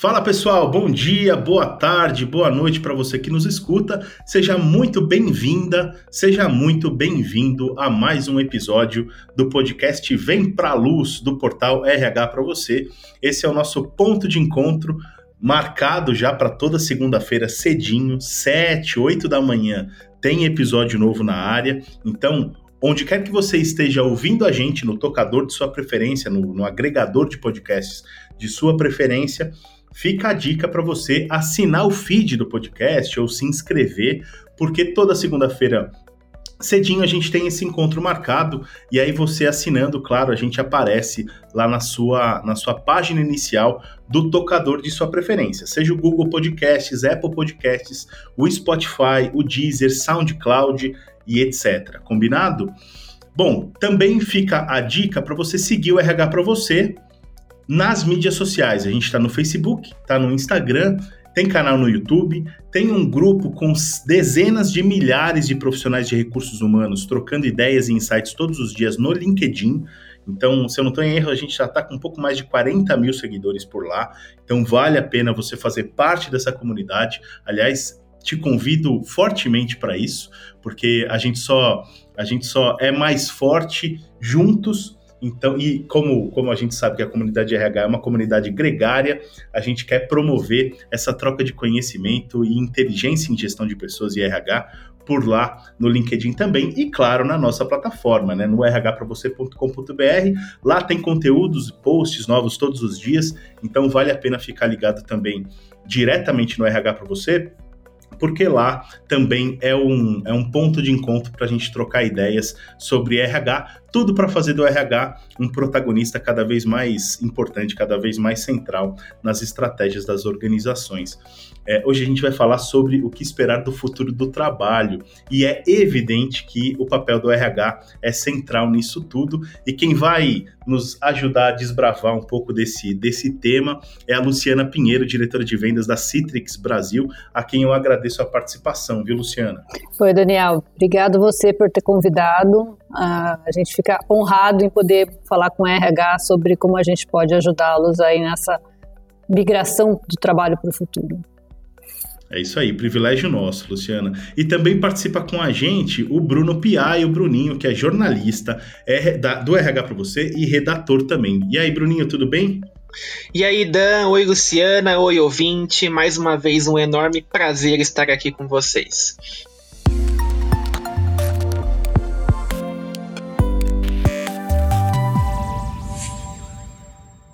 Fala pessoal, bom dia, boa tarde, boa noite para você que nos escuta. Seja muito bem-vinda, seja muito bem-vindo a mais um episódio do podcast Vem Pra Luz do portal RH para você. Esse é o nosso ponto de encontro marcado já para toda segunda-feira cedinho, 7, 8 da manhã, tem episódio novo na área. Então, onde quer que você esteja ouvindo a gente no tocador de sua preferência, no, no agregador de podcasts de sua preferência, fica a dica para você assinar o feed do podcast ou se inscrever, porque toda segunda-feira cedinho a gente tem esse encontro marcado e aí você assinando, claro, a gente aparece lá na sua na sua página inicial do tocador de sua preferência, seja o Google Podcasts, Apple Podcasts, o Spotify, o Deezer, SoundCloud e etc. Combinado? Bom, também fica a dica para você seguir o RH para você nas mídias sociais. A gente está no Facebook, está no Instagram, tem canal no YouTube, tem um grupo com dezenas de milhares de profissionais de recursos humanos trocando ideias e insights todos os dias no LinkedIn. Então, se eu não estou em erro, a gente já está com um pouco mais de 40 mil seguidores por lá. Então, vale a pena você fazer parte dessa comunidade. Aliás, te convido fortemente para isso, porque a gente só a gente só é mais forte juntos então, e como, como a gente sabe que a comunidade RH é uma comunidade gregária, a gente quer promover essa troca de conhecimento e inteligência em gestão de pessoas e RH por lá no LinkedIn também e claro na nossa plataforma, né, no rhpravocê.com.br. Lá tem conteúdos, posts novos todos os dias, então vale a pena ficar ligado também diretamente no RH para você porque lá também é um, é um ponto de encontro para a gente trocar ideias sobre RH, tudo para fazer do RH um protagonista cada vez mais importante, cada vez mais central nas estratégias das organizações. É, hoje a gente vai falar sobre o que esperar do futuro do trabalho e é evidente que o papel do RH é central nisso tudo e quem vai nos ajudar a desbravar um pouco desse, desse tema é a Luciana Pinheiro, diretora de vendas da Citrix Brasil, a quem eu agradeço a participação, viu, Luciana? Oi, Daniel. Obrigado você por ter convidado. Uh, a gente fica honrado em poder falar com o RH sobre como a gente pode ajudá-los aí nessa migração do trabalho para o futuro. É isso aí, privilégio nosso, Luciana. E também participa com a gente o Bruno Piai, o Bruninho, que é jornalista é do RH para você e redator também. E aí, Bruninho, tudo bem? E aí, Dan, oi Luciana, oi ouvinte, mais uma vez um enorme prazer estar aqui com vocês.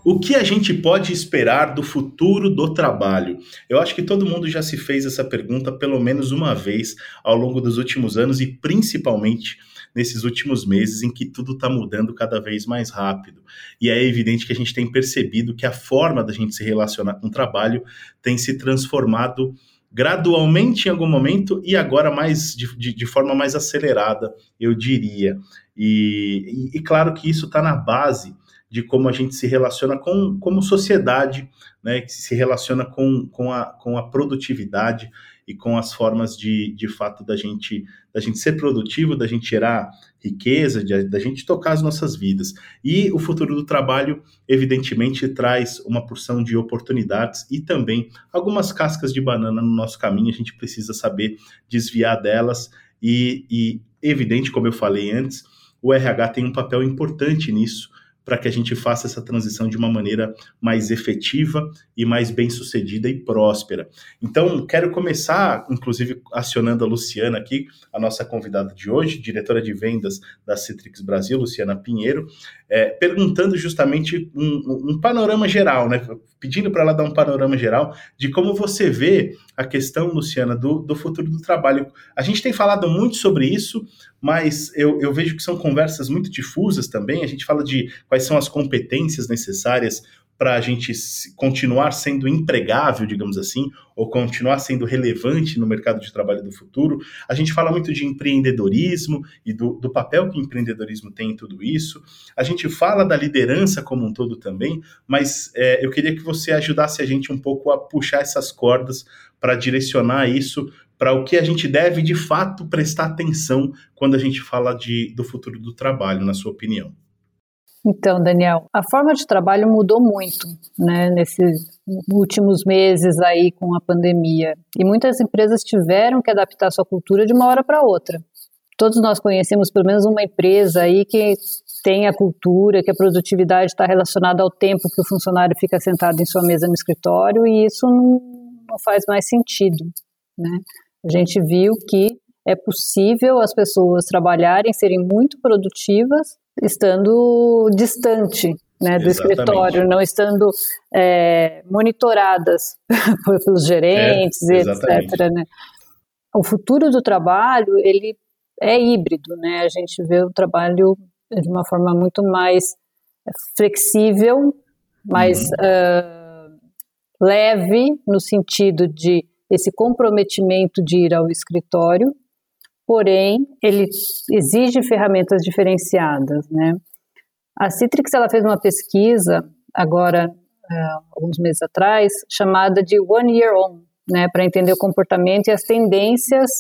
O que a gente pode esperar do futuro do trabalho? Eu acho que todo mundo já se fez essa pergunta pelo menos uma vez ao longo dos últimos anos e principalmente nesses últimos meses em que tudo está mudando cada vez mais rápido. E é evidente que a gente tem percebido que a forma da gente se relacionar com o trabalho tem se transformado gradualmente em algum momento e agora mais de, de, de forma mais acelerada, eu diria. E, e, e claro que isso está na base de como a gente se relaciona com como sociedade, né, que se relaciona com, com, a, com a produtividade e com as formas de, de fato da gente da gente ser produtivo, da gente gerar riqueza, de, da gente tocar as nossas vidas. E o futuro do trabalho, evidentemente, traz uma porção de oportunidades e também algumas cascas de banana no nosso caminho. A gente precisa saber desviar delas e, e evidente, como eu falei antes, o RH tem um papel importante nisso para que a gente faça essa transição de uma maneira mais efetiva e mais bem sucedida e próspera. Então, quero começar, inclusive, acionando a Luciana aqui, a nossa convidada de hoje, diretora de vendas da Citrix Brasil, Luciana Pinheiro, é, perguntando justamente um, um, panorama geral, né? Pedindo para ela dar um panorama geral de como você vê a questão, Luciana, do, do futuro do trabalho. A gente tem falado muito sobre isso, mas eu, eu vejo que são conversas muito difusas também. A gente fala de quais são as competências necessárias para a gente continuar sendo empregável, digamos assim, ou continuar sendo relevante no mercado de trabalho do futuro. A gente fala muito de empreendedorismo e do, do, papel que o empreendedorismo tem em tudo isso. A gente fala da liderança como um todo também, mas é, eu queria que você ajudasse a gente um pouco a puxar essas cordas para direcionar isso para o que a gente deve de fato prestar atenção quando a gente fala de, do futuro do trabalho, na sua opinião. Então, Daniel, a forma de trabalho mudou muito, né, nesses últimos meses aí com a pandemia. E muitas empresas tiveram que adaptar sua cultura de uma hora para outra. Todos nós conhecemos pelo menos uma empresa aí que tem a cultura, que a produtividade está relacionada ao tempo que o funcionário fica sentado em sua mesa no escritório e isso não, não faz mais sentido, né? A gente viu que é possível as pessoas trabalharem, serem muito produtivas, estando distante né, do Exatamente. escritório, não estando é, monitoradas pelos gerentes, é, etc. Né? O futuro do trabalho ele é híbrido, né? A gente vê o trabalho de uma forma muito mais flexível, mais uhum. uh, leve no sentido de esse comprometimento de ir ao escritório, porém ele exige ferramentas diferenciadas, né? A Citrix ela fez uma pesquisa agora uh, alguns meses atrás chamada de One Year On, né, para entender o comportamento e as tendências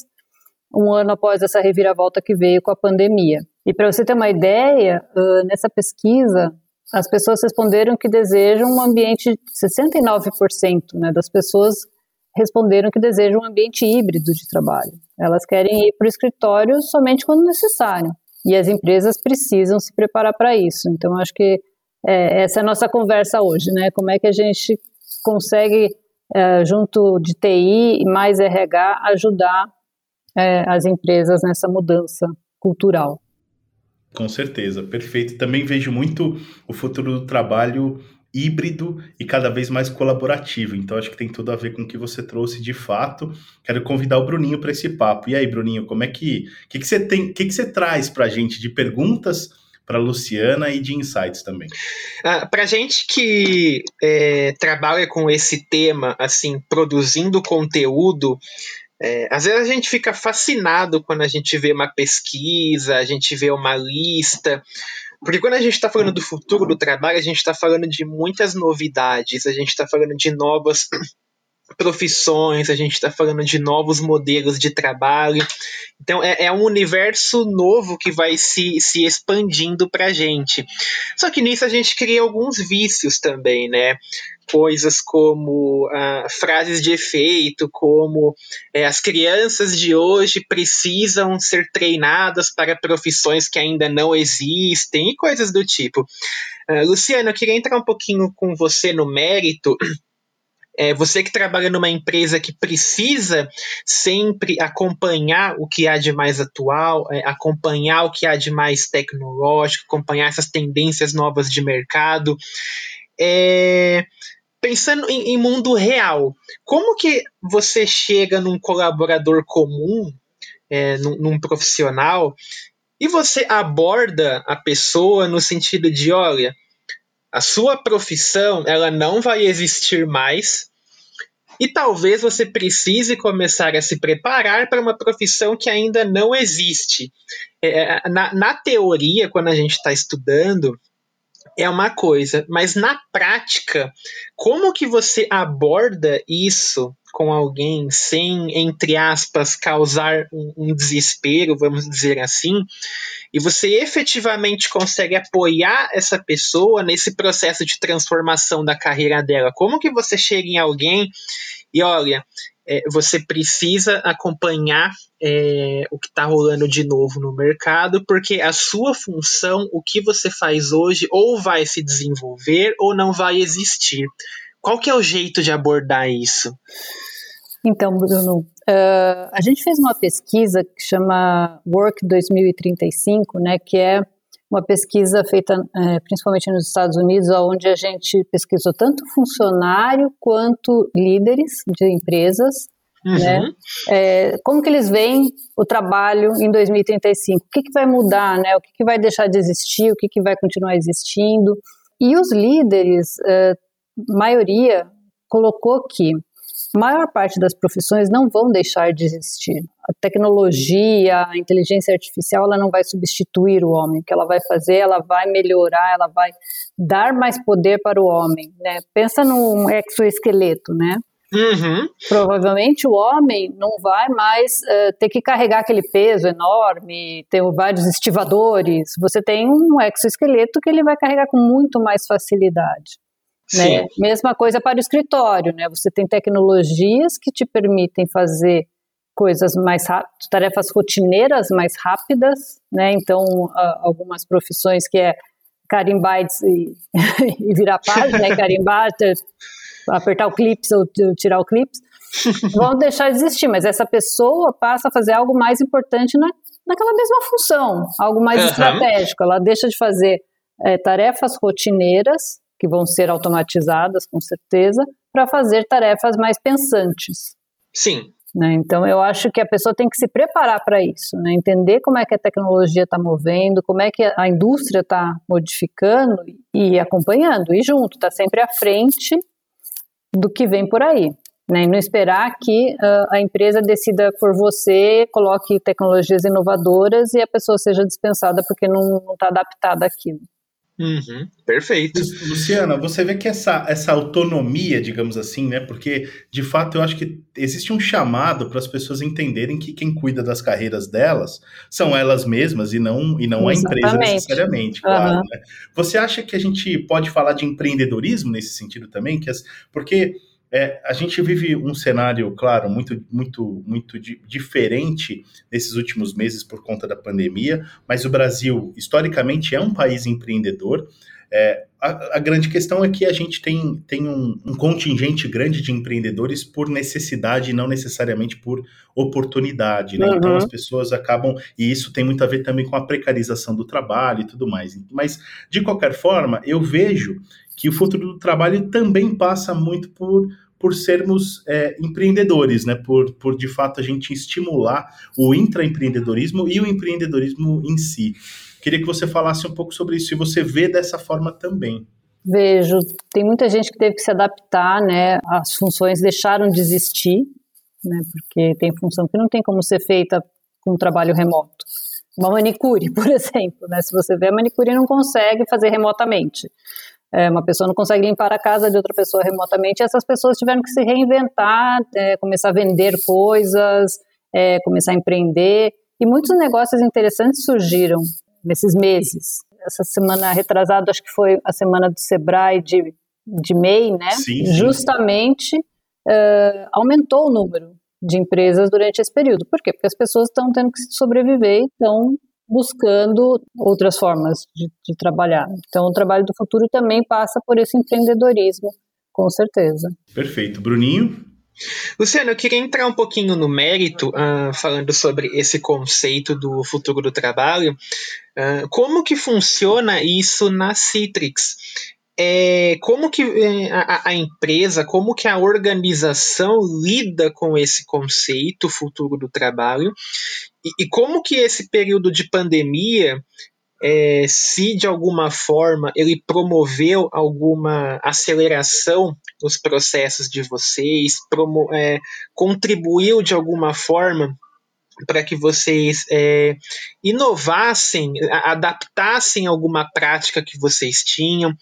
um ano após essa reviravolta que veio com a pandemia. E para você ter uma ideia, uh, nessa pesquisa as pessoas responderam que desejam um ambiente, 69% né, das pessoas responderam que desejam um ambiente híbrido de trabalho. Elas querem ir para o escritório somente quando necessário. E as empresas precisam se preparar para isso. Então, acho que é, essa é a nossa conversa hoje, né? Como é que a gente consegue, é, junto de TI e mais RH, ajudar é, as empresas nessa mudança cultural? Com certeza, perfeito. Também vejo muito o futuro do trabalho híbrido e cada vez mais colaborativo. Então acho que tem tudo a ver com o que você trouxe de fato. Quero convidar o Bruninho para esse papo. E aí, Bruninho, como é que que, que você tem, que, que você traz para a gente de perguntas para Luciana e de insights também? Ah, para gente que é, trabalha com esse tema, assim, produzindo conteúdo, é, às vezes a gente fica fascinado quando a gente vê uma pesquisa, a gente vê uma lista, porque quando a gente está falando do futuro do trabalho, a gente está falando de muitas novidades, a gente está falando de novas profissões, a gente está falando de novos modelos de trabalho. Então é, é, um universo novo que vai se, se expandindo para a gente. Só que nisso a gente cria alguns vícios também, né? Coisas como ah, frases de efeito, como é, as crianças de hoje precisam ser treinadas para profissões que ainda não existem e coisas do tipo. Uh, Luciano, eu queria entrar um pouquinho com você no mérito é, você que trabalha numa empresa que precisa sempre acompanhar o que há de mais atual, é, acompanhar o que há de mais tecnológico, acompanhar essas tendências novas de mercado. É, pensando em, em mundo real, como que você chega num colaborador comum, é, num, num profissional, e você aborda a pessoa no sentido de, olha, a sua profissão ela não vai existir mais e talvez você precise começar a se preparar para uma profissão que ainda não existe. É, na, na teoria, quando a gente está estudando, é uma coisa, mas na prática, como que você aborda isso com alguém sem, entre aspas, causar um, um, desespero, vamos dizer assim, e você efetivamente consegue apoiar essa pessoa nesse processo de transformação da carreira dela? Como que você chega em alguém e olha, é, você precisa acompanhar é, o que está rolando de novo no mercado, porque a sua função, o que você faz hoje, ou vai se desenvolver ou não vai existir. Qual que é o jeito de abordar isso? Então, Bruno, uh, a gente fez uma pesquisa que chama Work 2035, né, que é uma pesquisa feita é, principalmente nos Estados Unidos, onde a gente pesquisou tanto funcionário quanto líderes de empresas, uhum. né? É, como que eles veem o trabalho em 2035? O que, que vai mudar, né? O que, que vai deixar de existir? O que, que vai continuar existindo? E os líderes, é, maioria colocou que a maior parte das profissões não vão deixar de existir. A tecnologia, a inteligência artificial, ela não vai substituir o homem. O que ela vai fazer, ela vai melhorar, ela vai dar mais poder para o homem. Né? Pensa num exoesqueleto, né? Uhum. Provavelmente o homem não vai mais uh, ter que carregar aquele peso enorme, ter vários estivadores. Você tem um exoesqueleto que ele vai carregar com muito mais facilidade. Né? Mesma coisa para o escritório, né? Você tem tecnologias que te permitem fazer coisas mais rápidas, tarefas rotineiras mais rápidas, né? Então, algumas profissões que é carimbar e, e virar página, né? Carimbar, apertar o clips ou tirar o clips, vão deixar de existir, mas essa pessoa passa a fazer algo mais importante na, naquela mesma função, algo mais uhum. estratégico. Ela deixa de fazer é, tarefas rotineiras, que vão ser automatizadas com certeza, para fazer tarefas mais pensantes. Sim. Né? Então, eu acho que a pessoa tem que se preparar para isso, né? entender como é que a tecnologia está movendo, como é que a indústria está modificando e acompanhando, e junto, está sempre à frente do que vem por aí. Né, e não esperar que uh, a empresa decida por você, coloque tecnologias inovadoras e a pessoa seja dispensada porque não está adaptada àquilo. Uhum, perfeito. Luciana, você vê que essa, essa autonomia, digamos assim, né? Porque de fato eu acho que existe um chamado para as pessoas entenderem que quem cuida das carreiras delas são elas mesmas e não, e não a empresa necessariamente, claro. Uhum. Né? Você acha que a gente pode falar de empreendedorismo nesse sentido também? Que as, porque é, a gente vive um cenário, claro, muito, muito, muito di diferente nesses últimos meses por conta da pandemia, mas o Brasil, historicamente, é um país empreendedor. É, a, a, grande questão é que a gente tem, tem um, um, contingente grande de empreendedores por necessidade e não necessariamente por oportunidade, né? Então, uhum. Então as pessoas acabam, e isso tem muito a ver também com a precarização do trabalho e tudo mais. Mas, de qualquer forma, eu vejo que o futuro do trabalho também passa muito por, por sermos é, empreendedores, né? Por, por de fato a gente estimular o intraempreendedorismo e o empreendedorismo em si. Queria que você falasse um pouco sobre isso, se você vê dessa forma também. Vejo, tem muita gente que teve que se adaptar, né? As funções deixaram de existir, né? Porque tem função que não tem como ser feita com trabalho remoto. Uma manicure, por exemplo, né? Se você vê, a manicure não consegue fazer remotamente. É, uma pessoa não consegue limpar a casa de outra pessoa remotamente, essas pessoas tiveram que se reinventar, é, começar a vender coisas, é, começar a empreender, e muitos negócios interessantes surgiram nesses meses. Essa semana retrasada, acho que foi a semana do Sebrae de, de MEI, né? Sim, sim. Justamente uh, aumentou o número de empresas durante esse período. Por quê? Porque as pessoas estão tendo que sobreviver e estão buscando outras formas de, de trabalhar. Então, o trabalho do futuro também passa por esse empreendedorismo, com certeza. Perfeito. Bruninho? Luciano, eu queria entrar um pouquinho no mérito, uh, falando sobre esse conceito do futuro do trabalho. Uh, como que funciona isso na Citrix? É, como que é, a, a, empresa, como que a organização lida com esse conceito futuro do trabalho e, e como que esse período de pandemia, é, se de alguma forma ele promoveu alguma aceleração nos processos de vocês, promo, é, contribuiu de alguma forma para que vocês é, inovassem, adaptassem alguma prática que vocês tinham.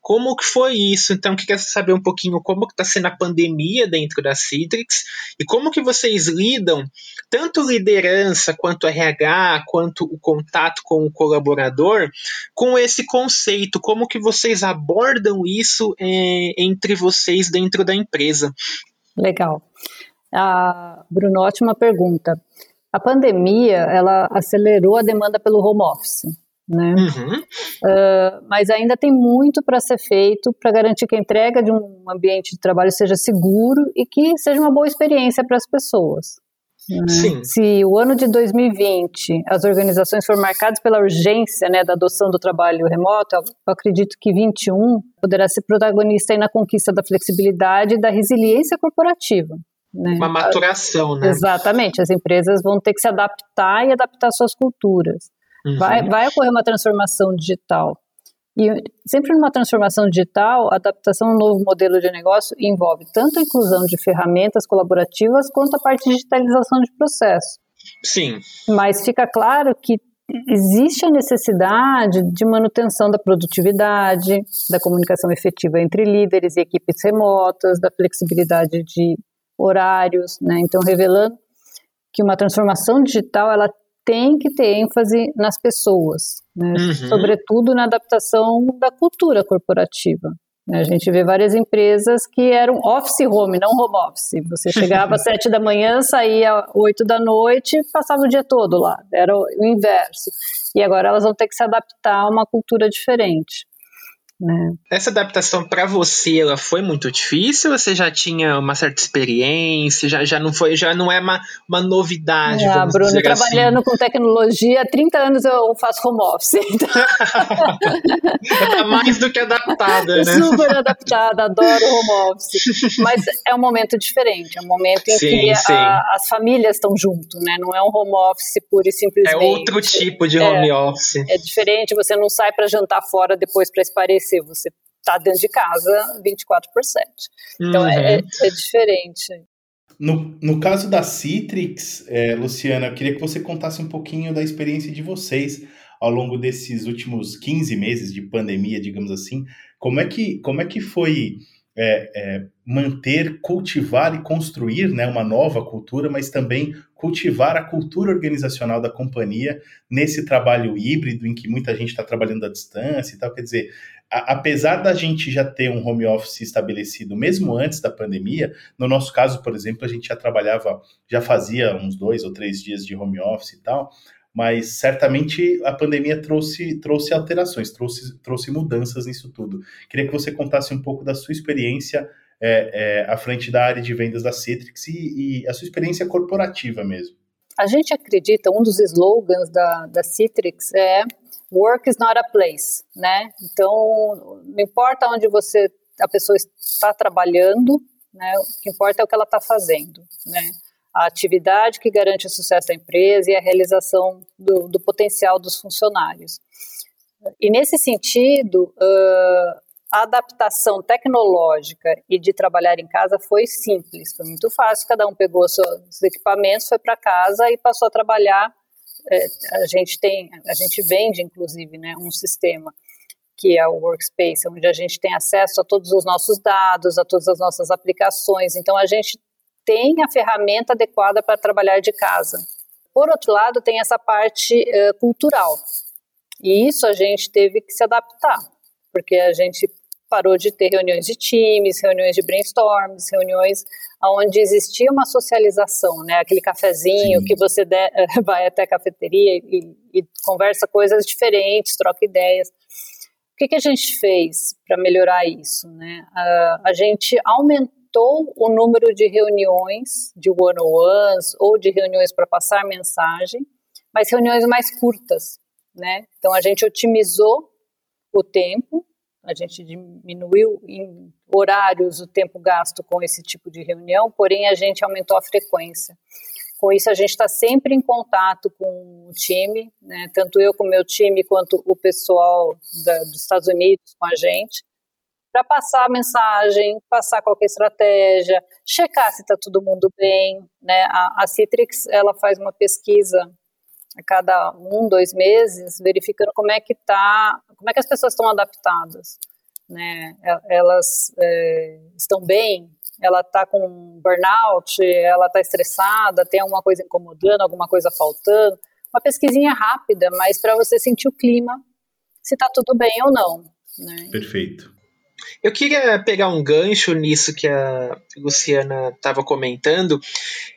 Como que foi isso? Então, queria saber um pouquinho como está sendo a pandemia dentro da Citrix e como que vocês lidam, tanto liderança, quanto RH, quanto o contato com o colaborador, com esse conceito, como que vocês abordam isso é, entre vocês dentro da empresa. Legal. Ah, Bruno, ótima pergunta. A pandemia, ela acelerou a demanda pelo home office, né? Uhum. Uh, mas ainda tem muito para ser feito para garantir que a entrega de um ambiente de trabalho seja seguro e que seja uma boa experiência para as pessoas. Né? Se o ano de 2020 as organizações foram marcadas pela urgência né, da adoção do trabalho remoto, eu acredito que 21 poderá ser protagonista na conquista da flexibilidade e da resiliência corporativa. Né? Uma maturação, né? Exatamente. As empresas vão ter que se adaptar e adaptar suas culturas. Uhum. Vai, vai ocorrer uma transformação digital. E sempre numa transformação digital, a adaptação a um novo modelo de negócio envolve tanto a inclusão de ferramentas colaborativas quanto a parte de digitalização de processo. Sim. Mas fica claro que existe a necessidade de manutenção da produtividade, da comunicação efetiva entre líderes e equipes remotas, da flexibilidade de horários, né? Então, revelando que uma transformação digital ela tem que ter ênfase nas pessoas, né? uhum. sobretudo na adaptação da cultura corporativa. A gente vê várias empresas que eram office home, não home office. Você chegava às sete da manhã, saía oito da noite, passava o dia todo lá. Era o inverso. E agora elas vão ter que se adaptar a uma cultura diferente. Né? Essa adaptação para você, ela foi muito difícil? Você já tinha uma certa experiência? Já, já não foi, já não é uma, uma novidade? Ah, Bruno, assim? trabalhando assim. com tecnologia, há 30 anos eu faço home office. Então... tá mais do que adaptada, né? Super adaptada, adoro home office. Mas é um momento diferente, é um momento em sim, que sim. A, as famílias estão junto, né? Não é um home office pura e simplesmente. É outro tipo de home é, office. É diferente, você não sai para jantar fora depois para esparecer você está dentro de casa 24 por 7. Então uhum. é, é, diferente. No, no caso da Citrix, é, Luciana, eu queria que você contasse um pouquinho da experiência de vocês ao longo desses últimos 15 meses de pandemia, digamos assim. Como é que, como é que foi é, é, manter, cultivar e construir né, uma nova cultura, mas também cultivar a cultura organizacional da companhia nesse trabalho híbrido em que muita gente está trabalhando à distância e tal. Quer dizer, a, apesar da gente já ter um home office estabelecido mesmo antes da pandemia, no nosso caso, por exemplo, a gente já trabalhava, já fazia uns dois ou três dias de home office e tal, mas certamente a pandemia trouxe, trouxe alterações, trouxe, trouxe mudanças nisso tudo. Queria que você contasse um pouco da sua experiência é, é, à frente da área de vendas da Citrix e, e, a sua experiência corporativa mesmo. A gente acredita, um dos slogans da, da Citrix é work is not a place, né? Então, não importa onde você a pessoa está trabalhando, né? O que importa é o que ela está fazendo, né? A atividade que garante o sucesso da empresa e a realização do, do potencial dos funcionários. E nesse sentido, uh, a adaptação tecnológica e de trabalhar em casa foi simples, foi muito fácil. Cada um pegou seus equipamentos, foi para casa e passou a trabalhar a gente tem, a gente vende inclusive, né, um sistema que é o Workspace, onde a gente tem acesso a todos os nossos dados, a todas as nossas aplicações. Então a gente tem a ferramenta adequada para trabalhar de casa. Por outro lado, tem essa parte uh, cultural. E isso a gente teve que se adaptar, porque a gente parou de ter reuniões de times, reuniões de brainstorms, reuniões onde existia uma socialização, né? Aquele cafezinho Sim. que você de, vai até a cafeteria e, e, conversa coisas diferentes, troca ideias. O que, que a gente fez para melhorar isso, né? Uh, a gente aumentou o número de reuniões, de one-on-ones ou de reuniões para passar mensagem, mas reuniões mais curtas, né? Então a gente otimizou o tempo a gente diminuiu em horários o tempo gasto com esse tipo de reunião, porém a gente aumentou a frequência. Com isso, a gente está sempre em contato com o time, né, tanto eu com o meu time, quanto o pessoal da, dos Estados Unidos com a gente, para passar a mensagem, passar qualquer estratégia, checar se está todo mundo bem. Né? A, a Citrix ela faz uma pesquisa a cada um, dois meses, verificando como é que tá, como é que as pessoas estão adaptadas, né? Elas é, estão bem, ela está com burnout, ela está estressada, tem alguma coisa incomodando, alguma coisa faltando. Uma pesquisinha rápida, mas para você sentir o clima, se está tudo bem ou não. Né? Perfeito. Eu queria pegar um gancho nisso que a Luciana estava comentando,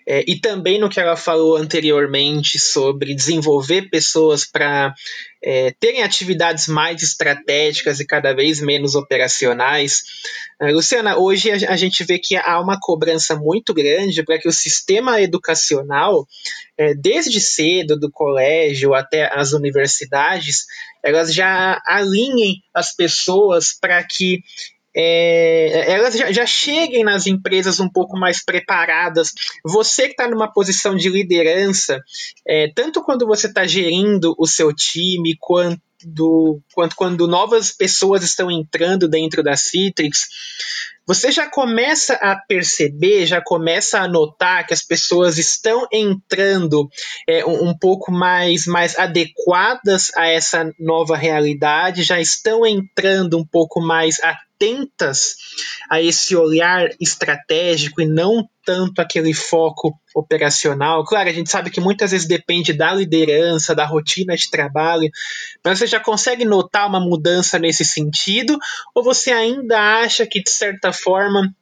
é, e também no que ela falou anteriormente sobre desenvolver pessoas para é, terem atividades mais estratégicas e cada vez menos operacionais. Uh, Luciana, hoje a, a, gente vê que há uma cobrança muito grande para que o sistema educacional, é, desde cedo, do colégio até as universidades, elas já alinhem as pessoas para que é, elas já, já, cheguem nas empresas um pouco mais preparadas. Você que está numa posição de liderança, é, tanto quando você está gerindo o seu time, quanto, quanto quando novas pessoas estão entrando dentro da Citrix, você já começa a perceber, já começa a notar que as pessoas estão entrando é, um, um, pouco mais, mais adequadas a essa nova realidade, já estão entrando um pouco mais atentas a esse olhar estratégico e não tanto aquele foco operacional. Claro, a gente sabe que muitas vezes depende da liderança, da rotina de trabalho, mas você já consegue notar uma mudança nesse sentido? Ou você ainda acha que, de certa forma,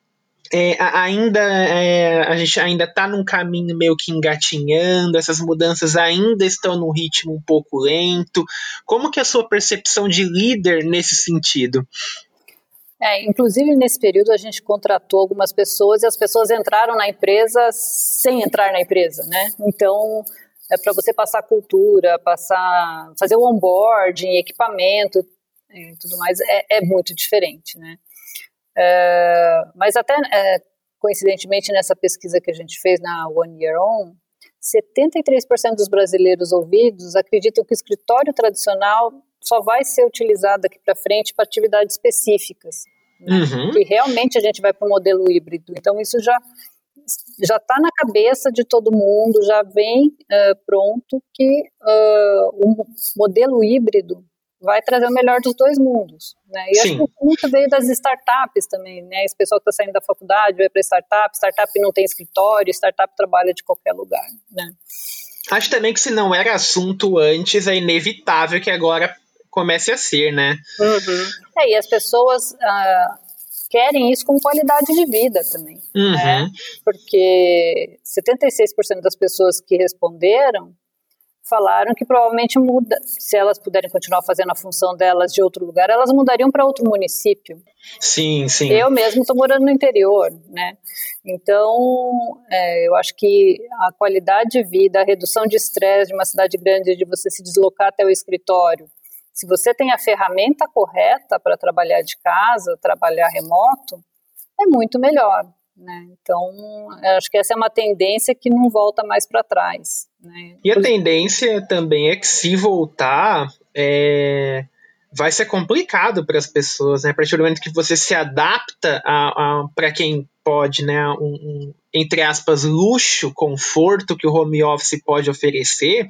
é, ainda é, a gente ainda está num caminho meio que engatinhando, essas mudanças ainda estão num ritmo um pouco lento. Como que é a sua percepção de líder nesse sentido? É, inclusive nesse período a gente contratou algumas pessoas e as pessoas entraram na empresa sem entrar na empresa, né? Então é para você passar cultura, passar, fazer o onboarding, equipamento e tudo mais é, é muito diferente, né? É, mas até é, coincidentemente nessa pesquisa que a gente fez na One Year On, 73% dos brasileiros ouvidos acreditam que o escritório tradicional só vai ser utilizado daqui para frente para atividades específicas. Né? Uhum. Que realmente a gente vai para o modelo híbrido. Então, isso já já está na cabeça de todo mundo, já vem uh, pronto que uh, o modelo híbrido vai trazer o melhor dos dois mundos. Né? E Sim. acho que muito veio das startups também, né? Esse pessoal que está saindo da faculdade vai para startup, startup não tem escritório, startup trabalha de qualquer lugar. Né? Acho também que se não era assunto antes, é inevitável que agora comece a ser, né? Uhum. É, e as pessoas uh, querem isso com qualidade de vida também. Uhum. Né? Porque 76% das pessoas que responderam falaram que provavelmente muda, se elas puderem continuar fazendo a função delas de outro lugar, elas mudariam para outro município. Sim, sim. Eu mesmo estou morando no interior, né? Então, é, eu acho que a qualidade de vida, a redução de estresse de uma cidade grande, de você se deslocar até o escritório, se você tem a ferramenta correta para trabalhar de casa, trabalhar remoto, é muito melhor. Né? Então, acho que essa é uma tendência que não volta mais para trás. Né? E a tendência também é que se voltar, é, vai ser complicado para as pessoas, né? A partir do momento que você se adapta para quem pode, né, um, um, entre aspas, luxo, conforto que o home office pode oferecer,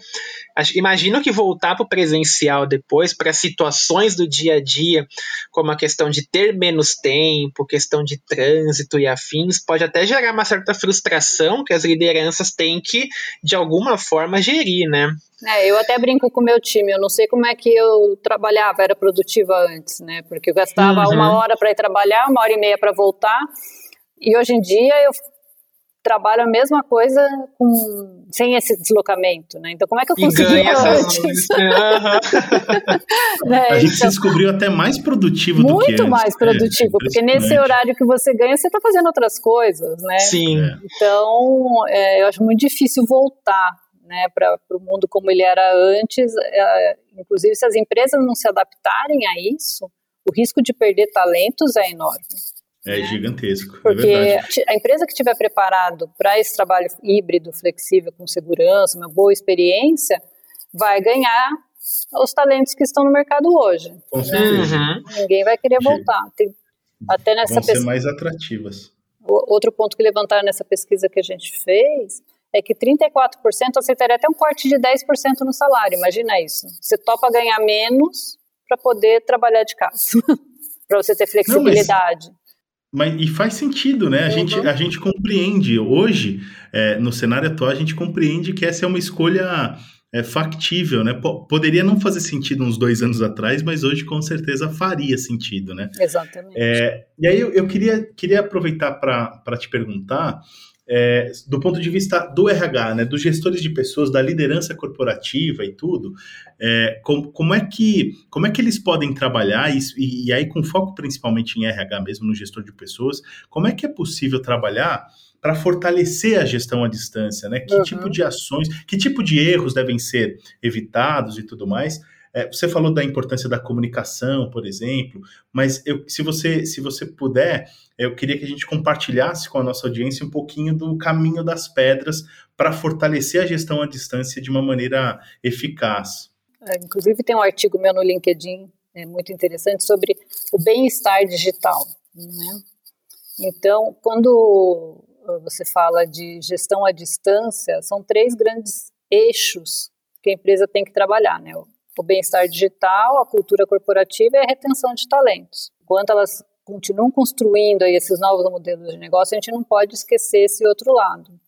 imagino que voltar para o presencial depois, para situações do dia a dia, como a questão de ter menos tempo, questão de trânsito e afins, pode até gerar uma certa frustração que as lideranças têm que, de alguma forma, gerir, né? É, eu até brinco com o meu time, eu não sei como é que eu trabalhava, era produtiva antes, né? Porque eu gastava uhum. uma hora para ir trabalhar, uma hora e meia para voltar, e hoje em dia eu trabalho a mesma coisa com, sem esse deslocamento, né? Então como é que eu consegui antes? né? A gente então, se descobriu até mais produtivo do que Muito mais é, produtivo, é, porque nesse horário que você ganha, você está fazendo outras coisas, né? Sim. Então, é, eu acho muito difícil voltar né, para o mundo como ele era antes. É, inclusive, se as empresas não se adaptarem a isso, o risco de perder talentos é enorme. É né? gigantesco. É Porque é a empresa que estiver preparado para esse trabalho híbrido, flexível, com segurança, uma boa experiência, vai ganhar os talentos que estão no mercado hoje. Com certeza. Uhum. Ninguém vai querer voltar. Tem, até nessa Vão ser mais atrativas. Outro ponto que levantaram nessa pesquisa que a gente fez é que 34% aceitaria até um corte de 10% no salário. Imagina isso. Você topa ganhar menos para poder trabalhar de casa. para você ter flexibilidade. Não, mas, e faz sentido, né? A, uhum. gente, a gente compreende hoje, é, no cenário atual, a gente compreende que essa é uma escolha é, factível, né? P poderia não fazer sentido uns dois anos atrás, mas hoje com certeza faria sentido, né? Exatamente. É, e aí eu, eu, queria, queria aproveitar para te perguntar é, do ponto de vista do RH, né, dos gestores de pessoas, da liderança corporativa e tudo, é, com, como, é que, como é que eles podem trabalhar, e, e, aí com foco principalmente em RH mesmo, no gestor de pessoas, como é que é possível trabalhar para fortalecer a gestão à distância, né? Que uhum. tipo de ações, que tipo de erros devem ser evitados e tudo mais, é, você falou da importância da comunicação, por exemplo, mas eu, se, você, se você puder, eu queria que a gente compartilhasse com a nossa audiência um pouquinho do caminho das pedras para fortalecer a gestão à distância de uma maneira eficaz. É, inclusive, tem um artigo meu no LinkedIn, é muito interessante, sobre o bem-estar digital. Né? Então, quando você fala de gestão à distância, são três grandes eixos que a empresa tem que trabalhar, né? O bem-estar digital, a cultura corporativa e a retenção de talentos. Enquanto elas continuam construindo aí esses novos modelos de negócio, a gente não pode esquecer esse outro lado.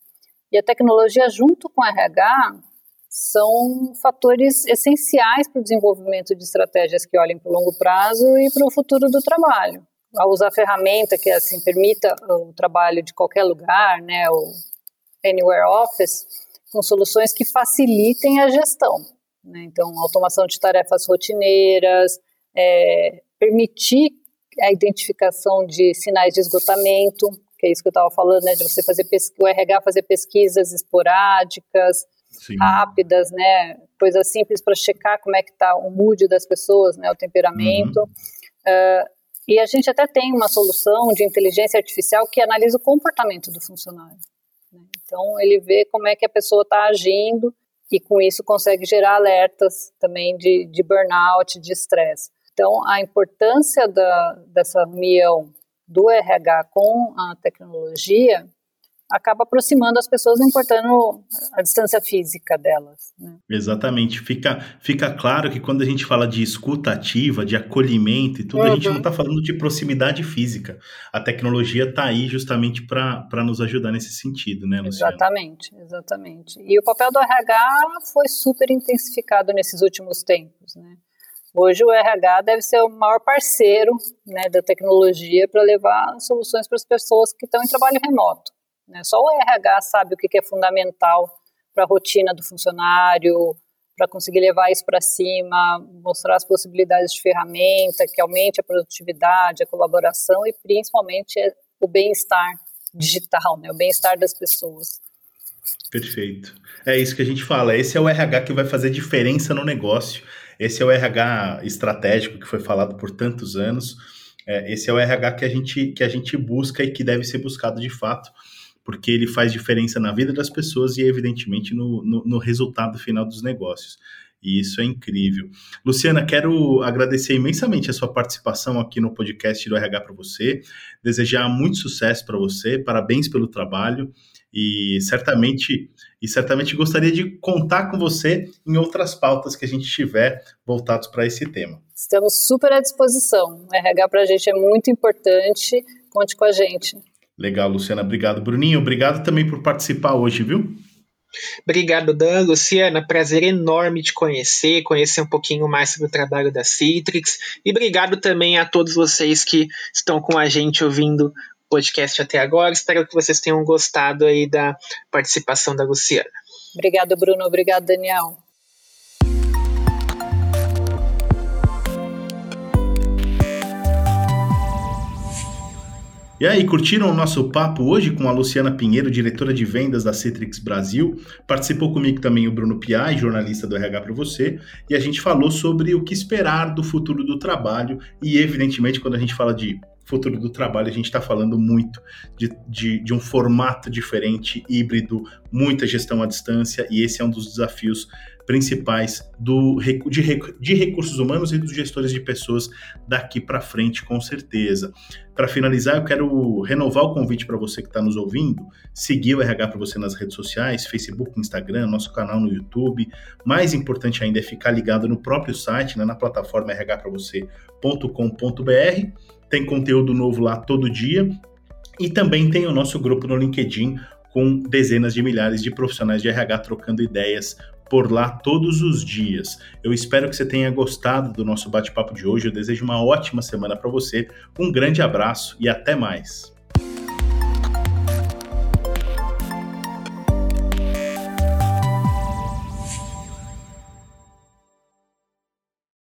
E a tecnologia, junto com a RH, são fatores essenciais para o desenvolvimento de estratégias que olhem para o longo prazo e para o futuro do trabalho. Ao usar ferramenta que assim permita o trabalho de qualquer lugar, né, o Anywhere Office, com soluções que facilitem a gestão. Né? Então, automação de tarefas rotineiras, é, permitir a identificação de sinais de esgotamento, que é isso que eu estava falando, né, de você fazer o RH fazer pesquisas esporádicas, Sim. rápidas, né, coisas simples para checar como é que está o mood das pessoas, né, o temperamento. Uhum. Uh, e a gente até tem uma solução de inteligência artificial que analisa o comportamento do funcionário. Né? Então ele vê como é que a pessoa está agindo e com isso consegue gerar alertas também de, de burnout, de estresse. Então, a importância da, dessa união do RH com a tecnologia acaba aproximando as pessoas, não importando a distância física delas. Né? Exatamente. Fica, fica claro que quando a gente fala de escuta ativa, de acolhimento e tudo, uhum. a gente não está falando de proximidade física. A tecnologia está aí justamente para nos ajudar nesse sentido, né, Luciana? Exatamente, exatamente. E o papel do RH foi super intensificado nesses últimos tempos, né? Hoje o RH deve ser o maior parceiro né, da tecnologia para levar soluções para as pessoas que estão em trabalho remoto. Né? Só o RH sabe o que é fundamental para a rotina do funcionário, para conseguir levar isso para cima, mostrar as possibilidades de ferramenta que aumente a produtividade, a colaboração e principalmente o bem-estar digital, né? o bem-estar das pessoas. Perfeito. É isso que a gente fala. Esse é o RH que vai fazer diferença no negócio. Esse é o RH estratégico que foi falado por tantos anos. É, esse é o RH que a, gente, que a gente busca e que deve ser buscado de fato porque ele faz diferença na vida das pessoas e, evidentemente, no, no, no resultado final dos negócios. E isso é incrível. Luciana, quero agradecer imensamente a sua participação aqui no podcast do RH para você, desejar muito sucesso para você, parabéns pelo trabalho e certamente e certamente gostaria de contar com você em outras pautas que a gente tiver voltados para esse tema. Estamos super à disposição. RH para a gente é muito importante. Conte com a gente. Legal, Luciana. Obrigado, Bruninho. Obrigado também por participar hoje, viu? Obrigado, Dan. Luciana, prazer enorme te conhecer, conhecer um pouquinho mais sobre o trabalho da Citrix. E obrigado também a todos vocês que estão com a gente ouvindo o podcast até agora. Espero que vocês tenham gostado aí da participação da Luciana. Obrigado, Bruno. Obrigado, Daniel. E aí, curtiram o nosso papo hoje com a Luciana Pinheiro, diretora de vendas da Citrix Brasil? Participou comigo também o Bruno Piai, jornalista do RH para você, e a gente falou sobre o que esperar do futuro do trabalho e, evidentemente, quando a gente fala de futuro do trabalho, a gente está falando muito de, de, de, um formato diferente, híbrido, muita gestão à distância, e esse é um dos desafios principais do, de, de recursos humanos e dos gestores de pessoas daqui para frente, com certeza. Para finalizar, eu quero renovar o convite para você que está nos ouvindo, seguir o RH para você nas redes sociais, Facebook, Instagram, nosso canal no YouTube. Mais importante ainda é ficar ligado no próprio site, né, na plataforma rhpravocê.com.br. Tem conteúdo novo lá todo dia. E também tem o nosso grupo no LinkedIn com dezenas de milhares de profissionais de RH trocando ideias por lá todos os dias. Eu espero que você tenha gostado do nosso bate-papo de hoje. Eu desejo uma ótima semana para você. Um grande abraço e até mais.